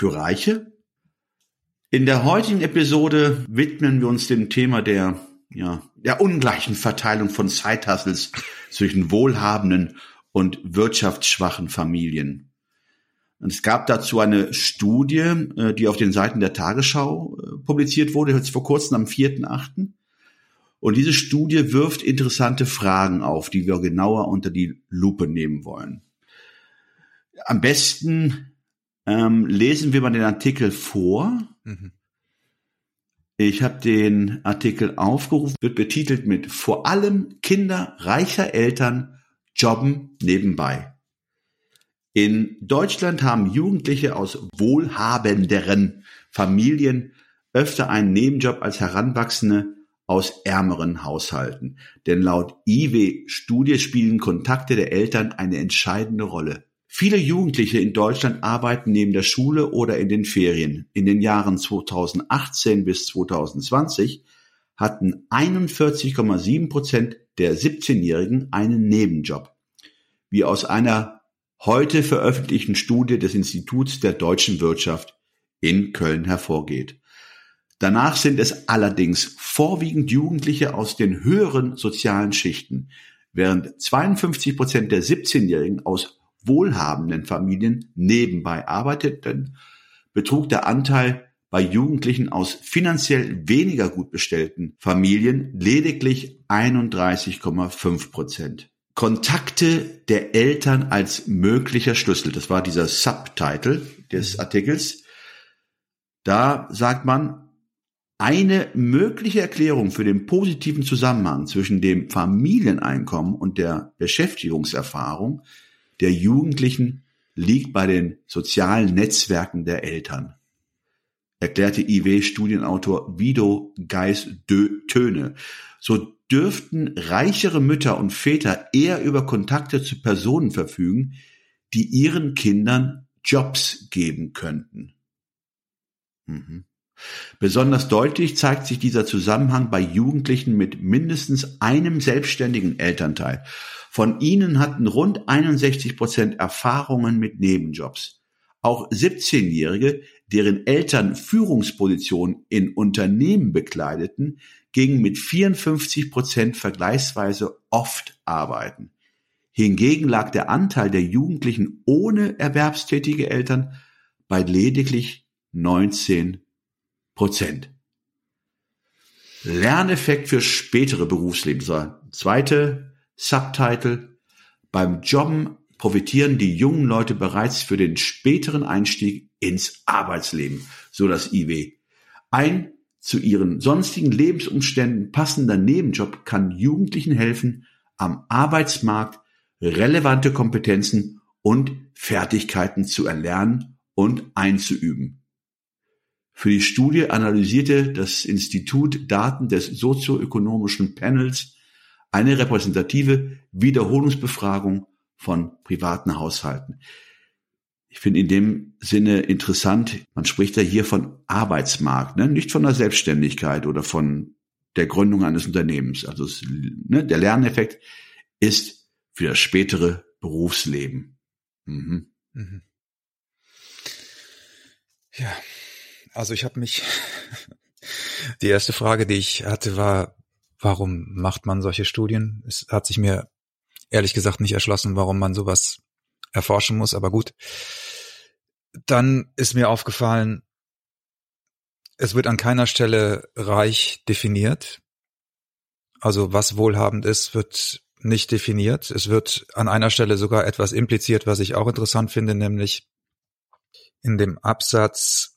für Reiche? In der heutigen Episode widmen wir uns dem Thema der, ja, der ungleichen Verteilung von Hustles zwischen wohlhabenden und wirtschaftsschwachen Familien. Und es gab dazu eine Studie, äh, die auf den Seiten der Tagesschau äh, publiziert wurde, jetzt vor kurzem am 4.8. Und diese Studie wirft interessante Fragen auf, die wir genauer unter die Lupe nehmen wollen. Am besten ähm, lesen wir mal den Artikel vor. Mhm. Ich habe den Artikel aufgerufen, wird betitelt mit Vor allem Kinder reicher Eltern jobben nebenbei. In Deutschland haben Jugendliche aus wohlhabenderen Familien öfter einen Nebenjob als Heranwachsende aus ärmeren Haushalten. Denn laut IW-Studie spielen Kontakte der Eltern eine entscheidende Rolle. Viele Jugendliche in Deutschland arbeiten neben der Schule oder in den Ferien. In den Jahren 2018 bis 2020 hatten 41,7 Prozent der 17-Jährigen einen Nebenjob. Wie aus einer heute veröffentlichten Studie des Instituts der deutschen Wirtschaft in Köln hervorgeht. Danach sind es allerdings vorwiegend Jugendliche aus den höheren sozialen Schichten, während 52 Prozent der 17-Jährigen aus wohlhabenden Familien nebenbei arbeiteten, betrug der Anteil bei Jugendlichen aus finanziell weniger gut bestellten Familien lediglich 31,5 Prozent. Kontakte der Eltern als möglicher Schlüssel, das war dieser Subtitle des Artikels. Da sagt man, eine mögliche Erklärung für den positiven Zusammenhang zwischen dem Familieneinkommen und der Beschäftigungserfahrung der Jugendlichen liegt bei den sozialen Netzwerken der Eltern, erklärte IW-Studienautor Vido Geis-Töne. So dürften reichere Mütter und Väter eher über Kontakte zu Personen verfügen, die ihren Kindern Jobs geben könnten. Mhm. Besonders deutlich zeigt sich dieser Zusammenhang bei Jugendlichen mit mindestens einem selbstständigen Elternteil. Von ihnen hatten rund 61 Prozent Erfahrungen mit Nebenjobs. Auch 17-Jährige, deren Eltern Führungspositionen in Unternehmen bekleideten, gingen mit 54 Prozent vergleichsweise oft arbeiten. Hingegen lag der Anteil der Jugendlichen ohne erwerbstätige Eltern bei lediglich 19 Prozent. Lerneffekt für spätere Berufsleben. So, zweite Subtitle. Beim Jobben profitieren die jungen Leute bereits für den späteren Einstieg ins Arbeitsleben, so das IW. Ein zu ihren sonstigen Lebensumständen passender Nebenjob kann Jugendlichen helfen, am Arbeitsmarkt relevante Kompetenzen und Fertigkeiten zu erlernen und einzuüben. Für die Studie analysierte das Institut Daten des sozioökonomischen Panels eine repräsentative Wiederholungsbefragung von privaten Haushalten. Ich finde in dem Sinne interessant, man spricht ja hier von Arbeitsmarkt, ne? nicht von der Selbstständigkeit oder von der Gründung eines Unternehmens. Also es, ne, der Lerneffekt ist für das spätere Berufsleben. Mhm. Mhm. Ja, also ich habe mich, die erste Frage, die ich hatte, war, warum macht man solche Studien? Es hat sich mir ehrlich gesagt nicht erschlossen, warum man sowas erforschen muss, aber gut. Dann ist mir aufgefallen, es wird an keiner Stelle reich definiert. Also was wohlhabend ist, wird nicht definiert. Es wird an einer Stelle sogar etwas impliziert, was ich auch interessant finde, nämlich in dem Absatz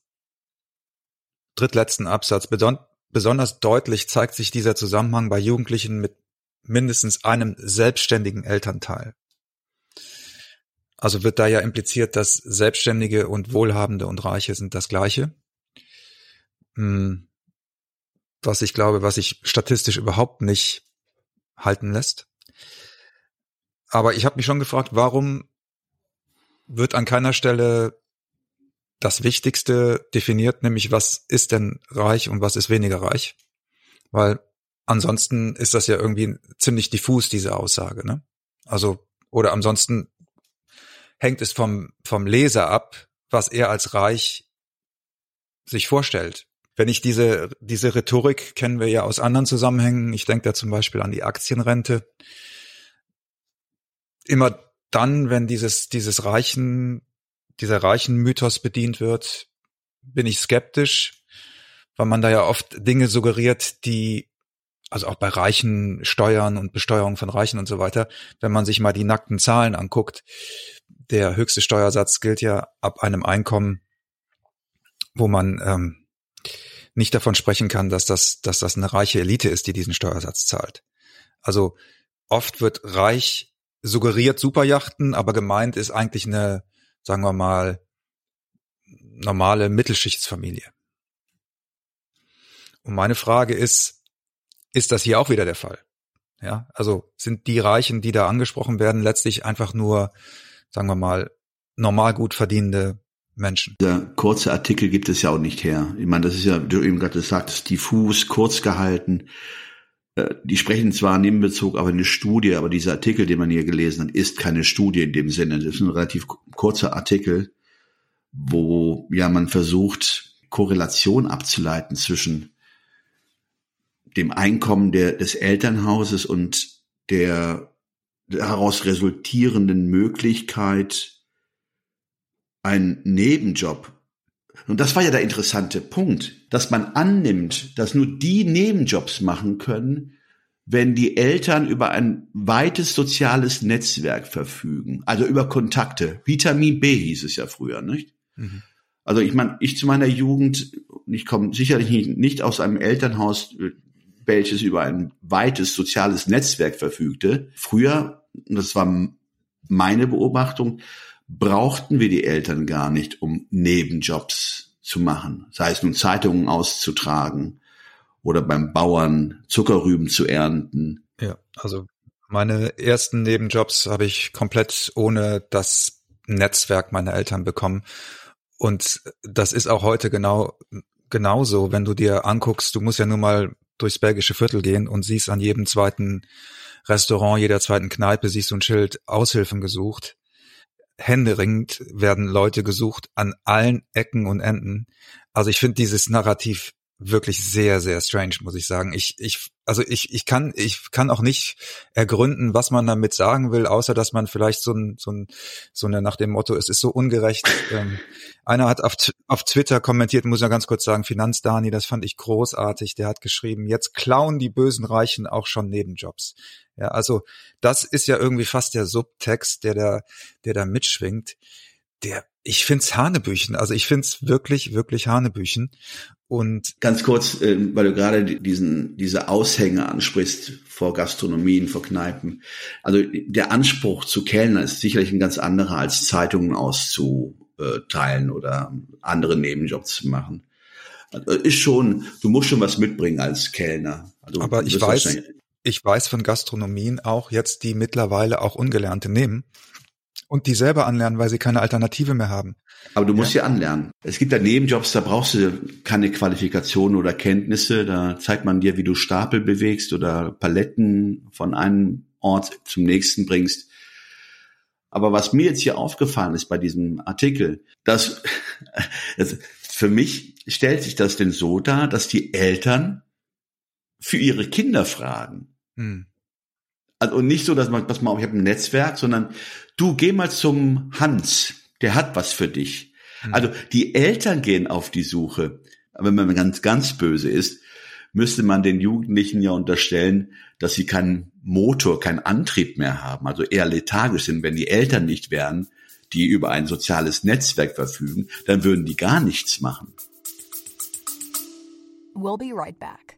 drittletzten Absatz. Besonders deutlich zeigt sich dieser Zusammenhang bei Jugendlichen mit mindestens einem selbstständigen Elternteil. Also wird da ja impliziert, dass Selbstständige und Wohlhabende und Reiche sind das Gleiche. Hm, was ich glaube, was sich statistisch überhaupt nicht halten lässt. Aber ich habe mich schon gefragt, warum wird an keiner Stelle das Wichtigste definiert, nämlich was ist denn reich und was ist weniger reich? Weil ansonsten ist das ja irgendwie ziemlich diffus, diese Aussage. Ne? Also, oder ansonsten hängt es vom, vom Leser ab, was er als reich sich vorstellt. Wenn ich diese, diese Rhetorik kennen wir ja aus anderen Zusammenhängen. Ich denke da zum Beispiel an die Aktienrente. Immer dann, wenn dieses, dieses reichen, dieser reichen Mythos bedient wird, bin ich skeptisch, weil man da ja oft Dinge suggeriert, die also auch bei reichen Steuern und Besteuerung von Reichen und so weiter, wenn man sich mal die nackten Zahlen anguckt, der höchste Steuersatz gilt ja ab einem Einkommen, wo man ähm, nicht davon sprechen kann, dass das, dass das eine reiche Elite ist, die diesen Steuersatz zahlt. Also oft wird reich suggeriert Superjachten, aber gemeint ist eigentlich eine, sagen wir mal, normale Mittelschichtsfamilie. Und meine Frage ist, ist das hier auch wieder der Fall. Ja, also sind die Reichen, die da angesprochen werden, letztlich einfach nur, sagen wir mal, normal gut verdienende Menschen. Der kurze Artikel gibt es ja auch nicht her. Ich meine, das ist ja, du eben gerade sagtest, diffus, kurz gehalten. Äh, die sprechen zwar Nebenbezug, aber eine Studie, aber dieser Artikel, den man hier gelesen hat, ist keine Studie in dem Sinne. Das ist ein relativ kurzer Artikel, wo ja man versucht, Korrelation abzuleiten zwischen dem Einkommen der, des Elternhauses und der daraus resultierenden Möglichkeit, einen Nebenjob. Und das war ja der interessante Punkt, dass man annimmt, dass nur die Nebenjobs machen können, wenn die Eltern über ein weites soziales Netzwerk verfügen, also über Kontakte. Vitamin B hieß es ja früher, nicht? Mhm. Also ich meine, ich zu meiner Jugend, ich komme sicherlich nicht, nicht aus einem Elternhaus, welches über ein weites soziales Netzwerk verfügte. Früher, das war meine Beobachtung, brauchten wir die Eltern gar nicht, um Nebenjobs zu machen. Sei es nun Zeitungen auszutragen oder beim Bauern Zuckerrüben zu ernten. Ja, also meine ersten Nebenjobs habe ich komplett ohne das Netzwerk meiner Eltern bekommen. Und das ist auch heute genau genauso, wenn du dir anguckst, du musst ja nur mal durchs belgische Viertel gehen und siehst an jedem zweiten Restaurant, jeder zweiten Kneipe, siehst du ein Schild Aushilfen gesucht. Händeringend werden Leute gesucht an allen Ecken und Enden. Also ich finde dieses Narrativ wirklich sehr, sehr strange, muss ich sagen. Ich, ich, also ich, ich kann, ich kann auch nicht ergründen, was man damit sagen will, außer dass man vielleicht so ein, so ein, so eine nach dem Motto, es ist so ungerecht. ähm, einer hat auf, auf Twitter kommentiert, muss ich ganz kurz sagen, Finanzdani, das fand ich großartig. Der hat geschrieben, jetzt klauen die bösen Reichen auch schon Nebenjobs. Ja, also das ist ja irgendwie fast der Subtext, der da, der da mitschwingt. Der, ich find's Hanebüchen. Also ich find's wirklich, wirklich Hanebüchen. Und ganz kurz, äh, weil du gerade diesen diese Aushänge ansprichst vor Gastronomien, vor Kneipen. Also der Anspruch zu Kellner ist sicherlich ein ganz anderer als Zeitungen auszuteilen oder andere Nebenjobs zu machen. Also ist schon, du musst schon was mitbringen als Kellner. Also Aber ich weiß, ich weiß von Gastronomien auch jetzt, die mittlerweile auch Ungelernte nehmen und die selber anlernen, weil sie keine Alternative mehr haben. Aber du musst ja. ja anlernen. Es gibt ja Nebenjobs, da brauchst du keine Qualifikation oder Kenntnisse. Da zeigt man dir, wie du Stapel bewegst oder Paletten von einem Ort zum nächsten bringst. Aber was mir jetzt hier aufgefallen ist bei diesem Artikel, dass also für mich stellt sich das denn so dar, dass die Eltern für ihre Kinder fragen. Hm. Also nicht so, dass man, dass man, ich habe ein Netzwerk, sondern du geh mal zum Hans der hat was für dich. Mhm. Also die Eltern gehen auf die Suche. Aber wenn man ganz, ganz böse ist, müsste man den Jugendlichen ja unterstellen, dass sie keinen Motor, keinen Antrieb mehr haben, also eher lethargisch sind. Wenn die Eltern nicht wären, die über ein soziales Netzwerk verfügen, dann würden die gar nichts machen. We'll be right back.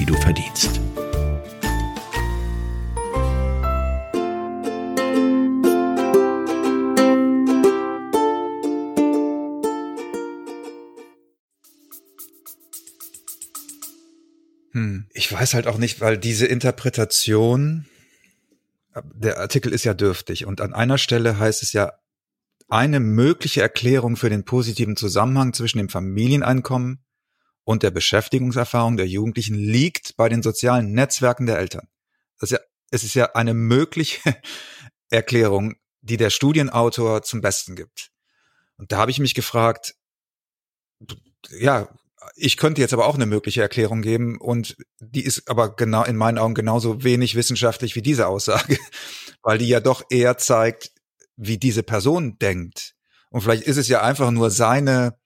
die du verdienst. Hm. Ich weiß halt auch nicht, weil diese Interpretation, der Artikel ist ja dürftig und an einer Stelle heißt es ja, eine mögliche Erklärung für den positiven Zusammenhang zwischen dem Familieneinkommen und der Beschäftigungserfahrung der Jugendlichen liegt bei den sozialen Netzwerken der Eltern. Das ist ja, es ist ja eine mögliche Erklärung, die der Studienautor zum Besten gibt. Und da habe ich mich gefragt, ja, ich könnte jetzt aber auch eine mögliche Erklärung geben und die ist aber genau in meinen Augen genauso wenig wissenschaftlich wie diese Aussage, weil die ja doch eher zeigt, wie diese Person denkt. Und vielleicht ist es ja einfach nur seine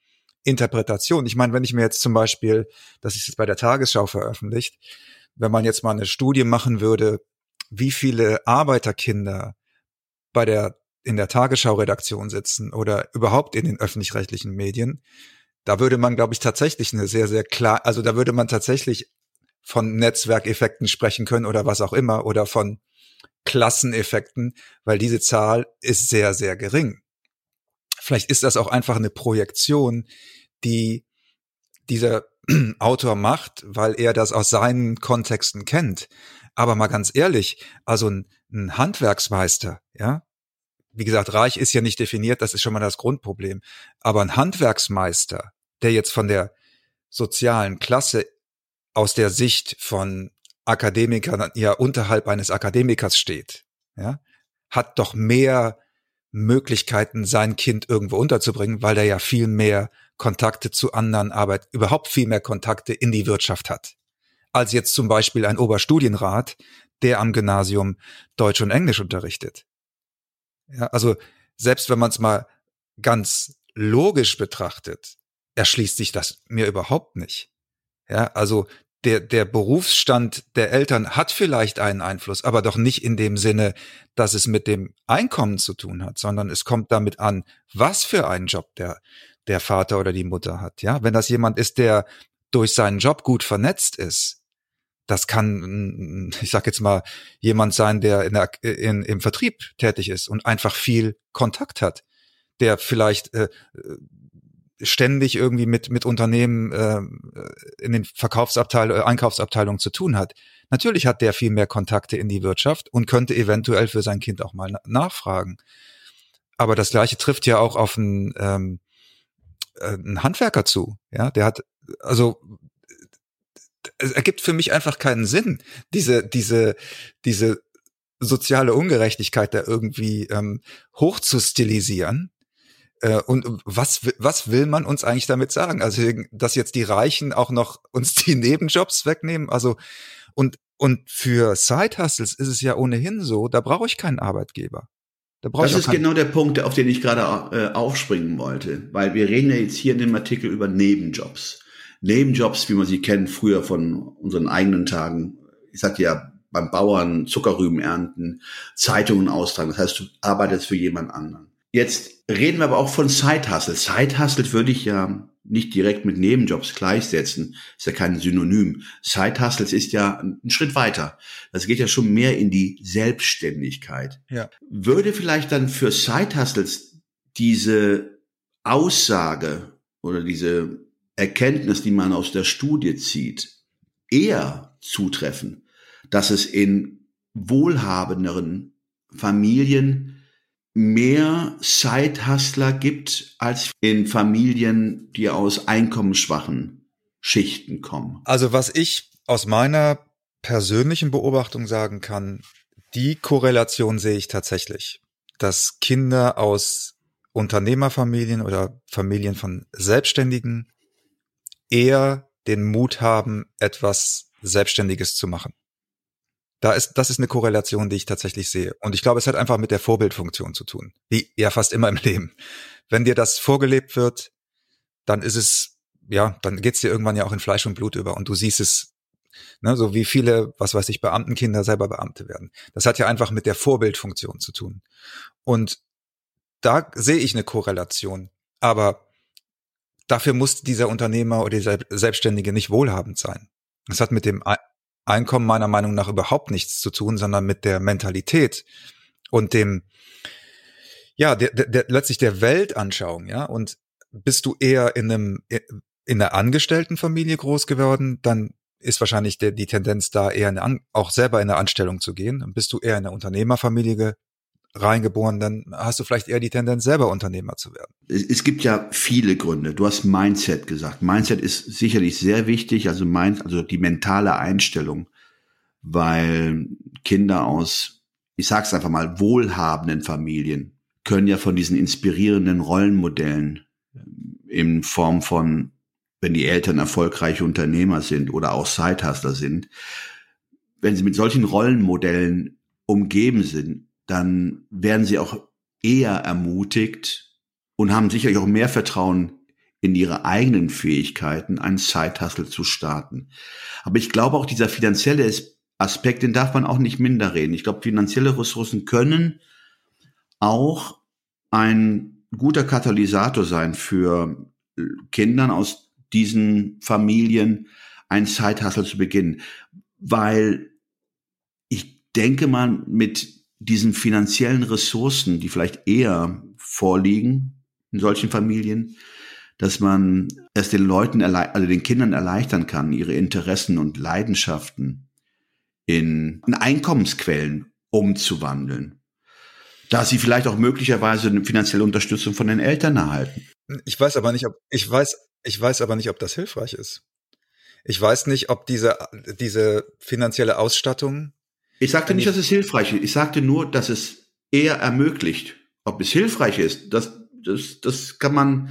Interpretation. Ich meine, wenn ich mir jetzt zum Beispiel, das ist jetzt bei der Tagesschau veröffentlicht, wenn man jetzt mal eine Studie machen würde, wie viele Arbeiterkinder bei der in der Tagesschau-Redaktion sitzen oder überhaupt in den öffentlich-rechtlichen Medien, da würde man, glaube ich, tatsächlich eine sehr, sehr klar, also da würde man tatsächlich von Netzwerkeffekten sprechen können oder was auch immer oder von Klasseneffekten, weil diese Zahl ist sehr, sehr gering. Vielleicht ist das auch einfach eine Projektion, die dieser Autor macht, weil er das aus seinen Kontexten kennt. Aber mal ganz ehrlich, also ein, ein Handwerksmeister, ja, wie gesagt, reich ist ja nicht definiert, das ist schon mal das Grundproblem. Aber ein Handwerksmeister, der jetzt von der sozialen Klasse aus der Sicht von Akademikern ja unterhalb eines Akademikers steht, ja, hat doch mehr Möglichkeiten, sein Kind irgendwo unterzubringen, weil er ja viel mehr Kontakte zu anderen Arbeit, überhaupt viel mehr Kontakte in die Wirtschaft hat, als jetzt zum Beispiel ein Oberstudienrat, der am Gymnasium Deutsch und Englisch unterrichtet. Ja, also selbst wenn man es mal ganz logisch betrachtet, erschließt sich das mir überhaupt nicht. Ja, also der, der Berufsstand der Eltern hat vielleicht einen Einfluss, aber doch nicht in dem Sinne, dass es mit dem Einkommen zu tun hat, sondern es kommt damit an, was für einen Job der, der Vater oder die Mutter hat. Ja, wenn das jemand ist, der durch seinen Job gut vernetzt ist, das kann, ich sag jetzt mal, jemand sein, der in der, in, im Vertrieb tätig ist und einfach viel Kontakt hat, der vielleicht äh, ständig irgendwie mit, mit Unternehmen äh, in den Verkaufsabteilungen, Einkaufsabteilungen zu tun hat. Natürlich hat der viel mehr Kontakte in die Wirtschaft und könnte eventuell für sein Kind auch mal nachfragen. Aber das Gleiche trifft ja auch auf einen, ähm, äh, einen Handwerker zu. Ja, der hat, also es ergibt für mich einfach keinen Sinn, diese, diese, diese soziale Ungerechtigkeit da irgendwie ähm, hochzustilisieren äh, und was, was will man uns eigentlich damit sagen? Also, dass jetzt die Reichen auch noch uns die Nebenjobs wegnehmen? Also, und, und für Side-Hustles ist es ja ohnehin so, da brauche ich keinen Arbeitgeber. Da das ist genau der Punkt, auf den ich gerade äh, aufspringen wollte, weil wir reden ja jetzt hier in dem Artikel über Nebenjobs. Nebenjobs, wie man sie kennt, früher von unseren eigenen Tagen. Ich sagte ja, beim Bauern Zuckerrüben ernten, Zeitungen austragen. Das heißt, du arbeitest für jemand anderen. Jetzt reden wir aber auch von Side-Hustle. Side-Hustle würde ich ja nicht direkt mit Nebenjobs gleichsetzen. Ist ja kein Synonym. Side-Hustles ist ja ein Schritt weiter. Das geht ja schon mehr in die Selbstständigkeit. Ja. Würde vielleicht dann für Side-Hustles diese Aussage oder diese Erkenntnis, die man aus der Studie zieht, eher zutreffen, dass es in wohlhabenderen Familien mehr Side-Hustler gibt als in Familien, die aus einkommensschwachen Schichten kommen. Also was ich aus meiner persönlichen Beobachtung sagen kann, die Korrelation sehe ich tatsächlich, dass Kinder aus Unternehmerfamilien oder Familien von Selbstständigen eher den Mut haben, etwas Selbstständiges zu machen. Da ist, das ist eine Korrelation, die ich tatsächlich sehe. Und ich glaube, es hat einfach mit der Vorbildfunktion zu tun. Wie ja fast immer im Leben. Wenn dir das vorgelebt wird, dann ist es, ja, dann geht's dir irgendwann ja auch in Fleisch und Blut über und du siehst es, ne, so wie viele, was weiß ich, Beamtenkinder selber Beamte werden. Das hat ja einfach mit der Vorbildfunktion zu tun. Und da sehe ich eine Korrelation. Aber dafür muss dieser Unternehmer oder dieser Selbstständige nicht wohlhabend sein. Das hat mit dem Einkommen meiner Meinung nach überhaupt nichts zu tun, sondern mit der Mentalität und dem, ja, der, der, der, letztlich der Weltanschauung, ja. Und bist du eher in einem, in einer Angestelltenfamilie groß geworden, dann ist wahrscheinlich der, die Tendenz da eher eine, auch selber in eine Anstellung zu gehen. Und bist du eher in eine Unternehmerfamilie reingeboren, dann hast du vielleicht eher die Tendenz, selber Unternehmer zu werden. Es gibt ja viele Gründe. Du hast Mindset gesagt. Mindset ist sicherlich sehr wichtig, also, mind, also die mentale Einstellung, weil Kinder aus, ich sag's einfach mal, wohlhabenden Familien können ja von diesen inspirierenden Rollenmodellen ähm, in Form von, wenn die Eltern erfolgreiche Unternehmer sind oder auch Sidehustler sind, wenn sie mit solchen Rollenmodellen umgeben sind, dann werden sie auch eher ermutigt und haben sicherlich auch mehr Vertrauen in ihre eigenen Fähigkeiten, einen Side-Hustle zu starten. Aber ich glaube auch dieser finanzielle Aspekt, den darf man auch nicht minder reden. Ich glaube, finanzielle Ressourcen können auch ein guter Katalysator sein für Kindern aus diesen Familien, ein Side-Hustle zu beginnen. Weil ich denke mal, mit diesen finanziellen Ressourcen, die vielleicht eher vorliegen in solchen Familien, dass man es den Leuten, also den Kindern erleichtern kann, ihre Interessen und Leidenschaften in Einkommensquellen umzuwandeln. Da sie vielleicht auch möglicherweise eine finanzielle Unterstützung von den Eltern erhalten. Ich weiß aber nicht, ob, ich weiß, ich weiß aber nicht, ob das hilfreich ist. Ich weiß nicht, ob diese, diese finanzielle Ausstattung ich sagte nicht, dass es hilfreich ist. Ich sagte nur, dass es eher ermöglicht. Ob es hilfreich ist, das, das, das kann man,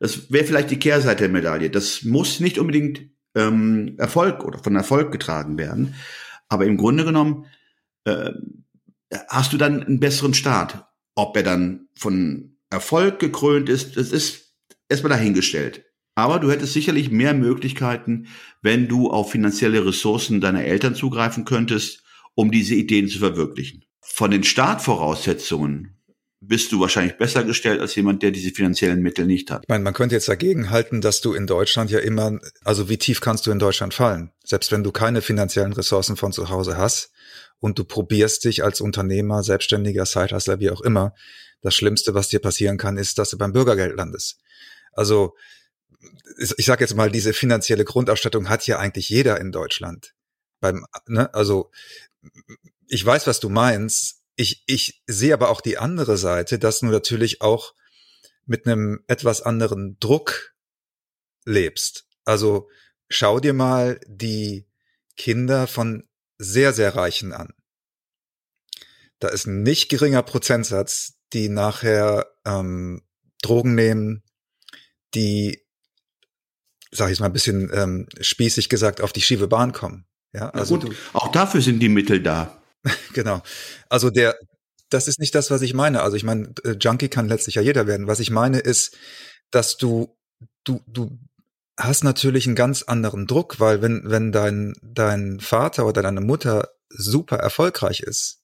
das wäre vielleicht die Kehrseite der Medaille. Das muss nicht unbedingt ähm, Erfolg oder von Erfolg getragen werden. Aber im Grunde genommen äh, hast du dann einen besseren Start. Ob er dann von Erfolg gekrönt ist, das ist erstmal dahingestellt. Aber du hättest sicherlich mehr Möglichkeiten, wenn du auf finanzielle Ressourcen deiner Eltern zugreifen könntest um diese Ideen zu verwirklichen. Von den Startvoraussetzungen bist du wahrscheinlich besser gestellt als jemand, der diese finanziellen Mittel nicht hat. Ich meine, man könnte jetzt dagegen halten, dass du in Deutschland ja immer, also wie tief kannst du in Deutschland fallen? Selbst wenn du keine finanziellen Ressourcen von zu Hause hast und du probierst dich als Unternehmer, Selbstständiger, Sidehustler, wie auch immer, das Schlimmste, was dir passieren kann, ist, dass du beim Bürgergeld landest. Also ich sage jetzt mal, diese finanzielle Grundausstattung hat ja eigentlich jeder in Deutschland. Beim, ne, also ich weiß, was du meinst. Ich, ich sehe aber auch die andere Seite, dass du natürlich auch mit einem etwas anderen Druck lebst. Also schau dir mal die Kinder von sehr, sehr Reichen an. Da ist ein nicht geringer Prozentsatz, die nachher ähm, Drogen nehmen, die, sag ich mal ein bisschen ähm, spießig gesagt, auf die schiefe Bahn kommen. Ja, also gut, auch dafür sind die Mittel da. genau. Also der, das ist nicht das, was ich meine. Also ich meine, äh, Junkie kann letztlich ja jeder werden. Was ich meine ist, dass du, du, du hast natürlich einen ganz anderen Druck, weil wenn, wenn dein, dein Vater oder deine Mutter super erfolgreich ist,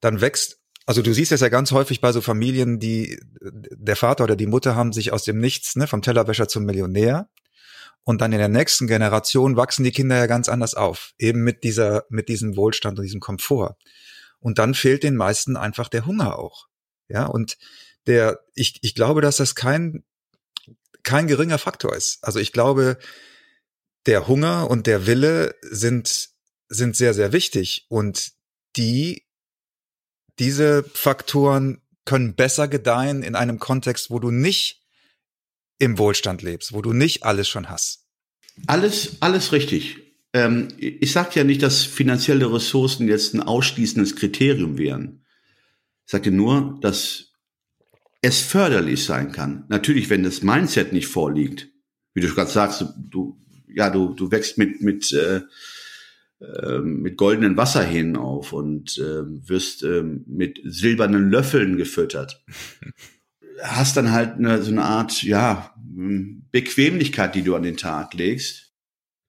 dann wächst, also du siehst es ja ganz häufig bei so Familien, die, der Vater oder die Mutter haben sich aus dem Nichts, ne, vom Tellerwäscher zum Millionär und dann in der nächsten Generation wachsen die Kinder ja ganz anders auf, eben mit dieser, mit diesem Wohlstand und diesem Komfort. Und dann fehlt den meisten einfach der Hunger auch. Ja, und der, ich, ich glaube, dass das kein, kein geringer Faktor ist. Also ich glaube, der Hunger und der Wille sind, sind sehr, sehr wichtig und die, diese Faktoren können besser gedeihen in einem Kontext, wo du nicht im Wohlstand lebst, wo du nicht alles schon hast. Alles, alles richtig. Ähm, ich sage ja nicht, dass finanzielle Ressourcen jetzt ein ausschließendes Kriterium wären. Ich sagte nur, dass es förderlich sein kann. Natürlich, wenn das Mindset nicht vorliegt, wie du gerade sagst, du, ja, du, du wächst mit, mit, äh, äh, mit goldenen Wasserhähnen auf und äh, wirst äh, mit silbernen Löffeln gefüttert. Hast dann halt eine, so eine Art, ja, Bequemlichkeit, die du an den Tag legst.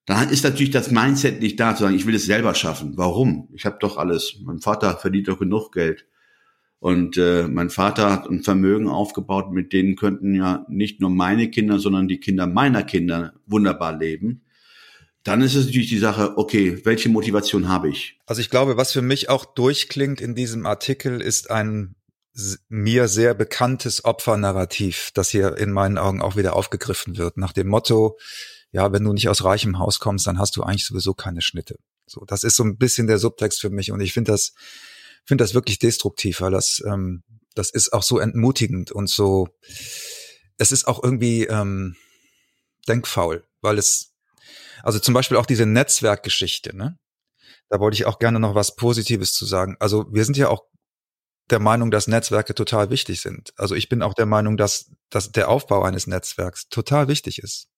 Dann ist natürlich das Mindset nicht da, zu sagen, ich will es selber schaffen. Warum? Ich habe doch alles. Mein Vater verdient doch genug Geld. Und äh, mein Vater hat ein Vermögen aufgebaut, mit denen könnten ja nicht nur meine Kinder, sondern die Kinder meiner Kinder wunderbar leben. Dann ist es natürlich die Sache, okay, welche Motivation habe ich? Also ich glaube, was für mich auch durchklingt in diesem Artikel, ist ein mir sehr bekanntes Opfernarrativ, das hier in meinen Augen auch wieder aufgegriffen wird, nach dem Motto, ja, wenn du nicht aus reichem Haus kommst, dann hast du eigentlich sowieso keine Schnitte. So, das ist so ein bisschen der Subtext für mich und ich finde das finde das wirklich destruktiv, weil das, ähm, das ist auch so entmutigend und so, es ist auch irgendwie ähm, denkfaul, weil es, also zum Beispiel auch diese Netzwerkgeschichte, ne? Da wollte ich auch gerne noch was Positives zu sagen. Also wir sind ja auch der Meinung, dass Netzwerke total wichtig sind. Also ich bin auch der Meinung, dass, dass der Aufbau eines Netzwerks total wichtig ist.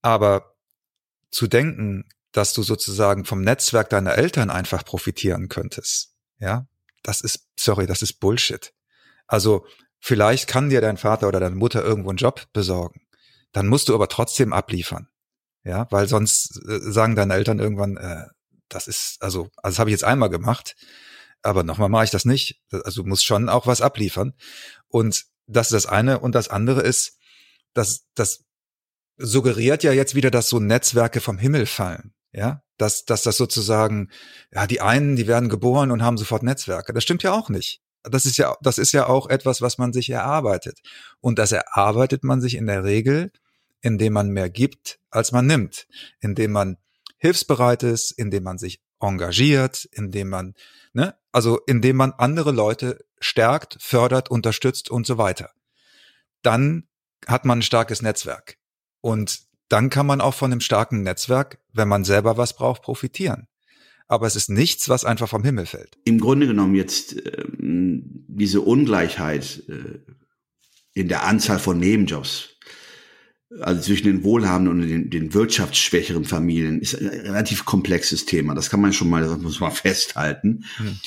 Aber zu denken, dass du sozusagen vom Netzwerk deiner Eltern einfach profitieren könntest, ja, das ist, sorry, das ist Bullshit. Also vielleicht kann dir dein Vater oder deine Mutter irgendwo einen Job besorgen. Dann musst du aber trotzdem abliefern. Ja, weil sonst äh, sagen deine Eltern irgendwann, äh, das ist, also, also das habe ich jetzt einmal gemacht, aber nochmal mache ich das nicht. Also du musst schon auch was abliefern. Und das ist das eine. Und das andere ist, dass das suggeriert ja jetzt wieder, dass so Netzwerke vom Himmel fallen. Ja, dass, dass das sozusagen, ja, die einen, die werden geboren und haben sofort Netzwerke. Das stimmt ja auch nicht. Das ist ja, das ist ja auch etwas, was man sich erarbeitet. Und das erarbeitet man sich in der Regel, indem man mehr gibt, als man nimmt, indem man hilfsbereit ist, indem man sich engagiert, indem man, ne, also indem man andere Leute stärkt, fördert, unterstützt und so weiter. Dann hat man ein starkes Netzwerk. Und dann kann man auch von einem starken Netzwerk, wenn man selber was braucht, profitieren. Aber es ist nichts, was einfach vom Himmel fällt. Im Grunde genommen jetzt ähm, diese Ungleichheit äh, in der Anzahl von Nebenjobs, also zwischen den wohlhabenden und den, den wirtschaftsschwächeren Familien, ist ein relativ komplexes Thema. Das kann man schon mal, das muss man festhalten. Hm.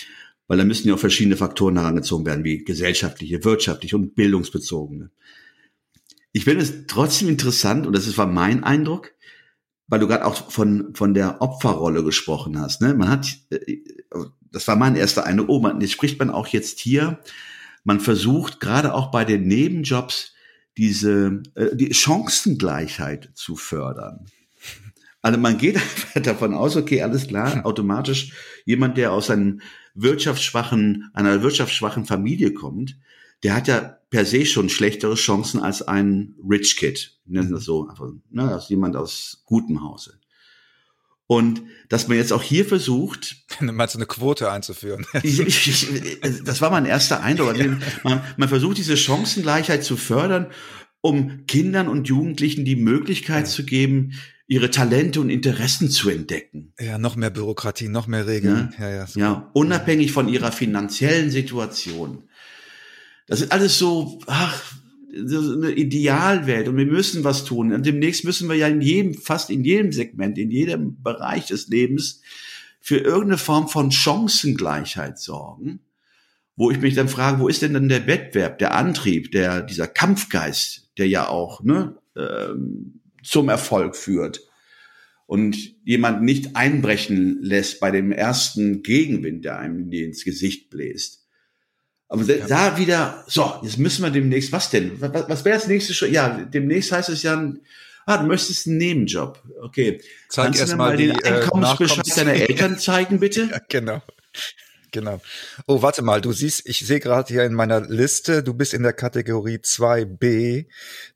Weil da müssen ja auch verschiedene Faktoren herangezogen werden, wie gesellschaftliche, wirtschaftliche und bildungsbezogene. Ich finde es trotzdem interessant, und das war mein Eindruck, weil du gerade auch von, von der Opferrolle gesprochen hast. Ne? Man hat, äh, das war mein erster Eindruck, oh, man, jetzt spricht man auch jetzt hier, man versucht gerade auch bei den Nebenjobs diese äh, die Chancengleichheit zu fördern. Also man geht davon aus, okay, alles klar, automatisch jemand, der aus einem wirtschaftsschwachen, einer wirtschaftsschwachen Familie kommt, der hat ja per se schon schlechtere Chancen als ein Rich Kid. Nennen das so, einfach, ne, als jemand aus gutem Hause. Und dass man jetzt auch hier versucht, meinst du eine Quote einzuführen? das war mein erster Eindruck. Also man, man, versucht diese Chancengleichheit zu fördern, um Kindern und Jugendlichen die Möglichkeit ja. zu geben, ihre Talente und Interessen zu entdecken. Ja, noch mehr Bürokratie, noch mehr Regeln. Ja, ja, ja unabhängig von ihrer finanziellen Situation. Das ist alles so, ach, so eine Idealwelt und wir müssen was tun. Und demnächst müssen wir ja in jedem, fast in jedem Segment, in jedem Bereich des Lebens für irgendeine Form von Chancengleichheit sorgen, wo ich mich dann frage, wo ist denn dann der Wettbewerb, der Antrieb, der, dieser Kampfgeist, der ja auch ne, ähm, zum Erfolg führt und jemand nicht einbrechen lässt bei dem ersten Gegenwind, der einem ins Gesicht bläst. Aber ja. da wieder, so, jetzt müssen wir demnächst, was denn? Was, was wäre das nächste schon? Ja, demnächst heißt es ja, ah, du möchtest einen Nebenjob. Okay. Zeig Kannst erst du mir mal den die, äh, Einkommensbescheid äh, deiner Eltern zeigen, bitte? Ja, genau. Genau. Oh, warte mal, du siehst, ich sehe gerade hier in meiner Liste, du bist in der Kategorie 2b.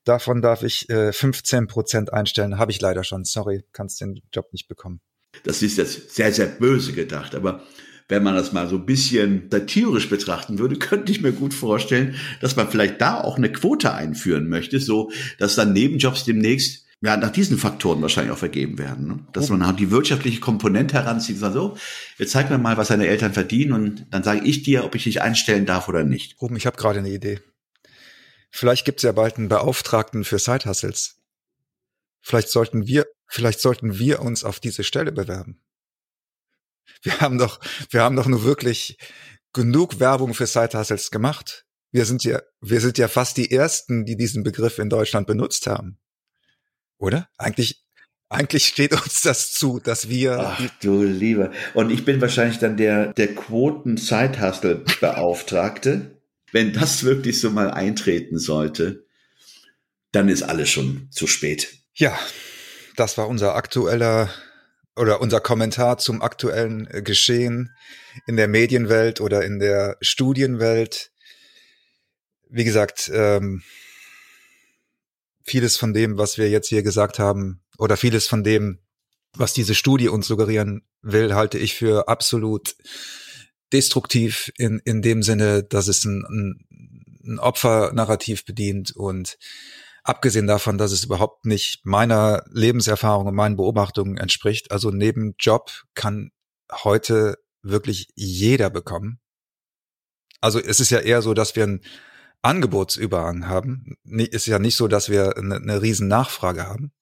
Davon darf ich äh, 15 Prozent einstellen. Habe ich leider schon. Sorry, kannst den Job nicht bekommen. Das ist jetzt sehr, sehr böse gedacht, aber wenn man das mal so ein bisschen satirisch betrachten würde, könnte ich mir gut vorstellen, dass man vielleicht da auch eine Quote einführen möchte, so dass dann Nebenjobs demnächst ja, nach diesen Faktoren wahrscheinlich auch vergeben werden. Ne? Dass man halt die wirtschaftliche Komponente heranzieht und sagt, so, jetzt zeig mir mal, was deine Eltern verdienen und dann sage ich dir, ob ich dich einstellen darf oder nicht. Ruben, ich habe gerade eine Idee. Vielleicht gibt es ja bald einen Beauftragten für Side Hustles. Vielleicht sollten wir, vielleicht sollten wir uns auf diese Stelle bewerben. Wir haben doch, wir haben doch nur wirklich genug Werbung für Side Hustles gemacht. Wir sind ja, wir sind ja fast die ersten, die diesen Begriff in Deutschland benutzt haben. Oder? Eigentlich, eigentlich steht uns das zu, dass wir. Ach du Lieber. Und ich bin wahrscheinlich dann der, der Quoten-Side-Hustle-Beauftragte. Wenn das wirklich so mal eintreten sollte, dann ist alles schon zu spät. Ja, das war unser aktueller oder unser Kommentar zum aktuellen äh, Geschehen in der Medienwelt oder in der Studienwelt. Wie gesagt, ähm, vieles von dem, was wir jetzt hier gesagt haben, oder vieles von dem, was diese Studie uns suggerieren will, halte ich für absolut destruktiv in, in dem Sinne, dass es ein, ein, ein Opfernarrativ bedient und abgesehen davon, dass es überhaupt nicht meiner Lebenserfahrung und meinen Beobachtungen entspricht. Also neben Job kann heute wirklich jeder bekommen. Also es ist ja eher so, dass wir ein Angebotsüberhang haben. Ist ja nicht so, dass wir eine, eine riesen Nachfrage haben.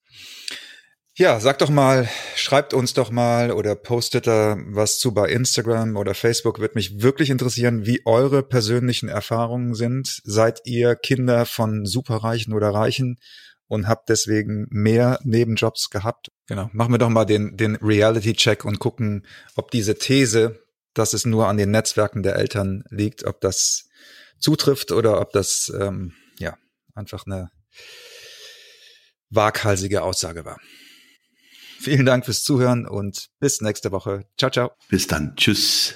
Ja, sagt doch mal, schreibt uns doch mal oder postet da was zu bei Instagram oder Facebook. Wird mich wirklich interessieren, wie eure persönlichen Erfahrungen sind. Seid ihr Kinder von Superreichen oder Reichen und habt deswegen mehr Nebenjobs gehabt? Genau. Machen wir doch mal den, den Reality-Check und gucken, ob diese These, dass es nur an den Netzwerken der Eltern liegt, ob das zutrifft oder ob das ähm, ja einfach eine waghalsige Aussage war. Vielen Dank fürs Zuhören und bis nächste Woche. Ciao, ciao. Bis dann. Tschüss.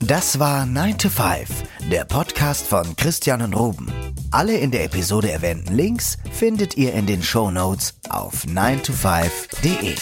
Das war 9 to 5, der Podcast von Christian und Ruben. Alle in der Episode erwähnten Links findet ihr in den Show Notes auf 9to5.de.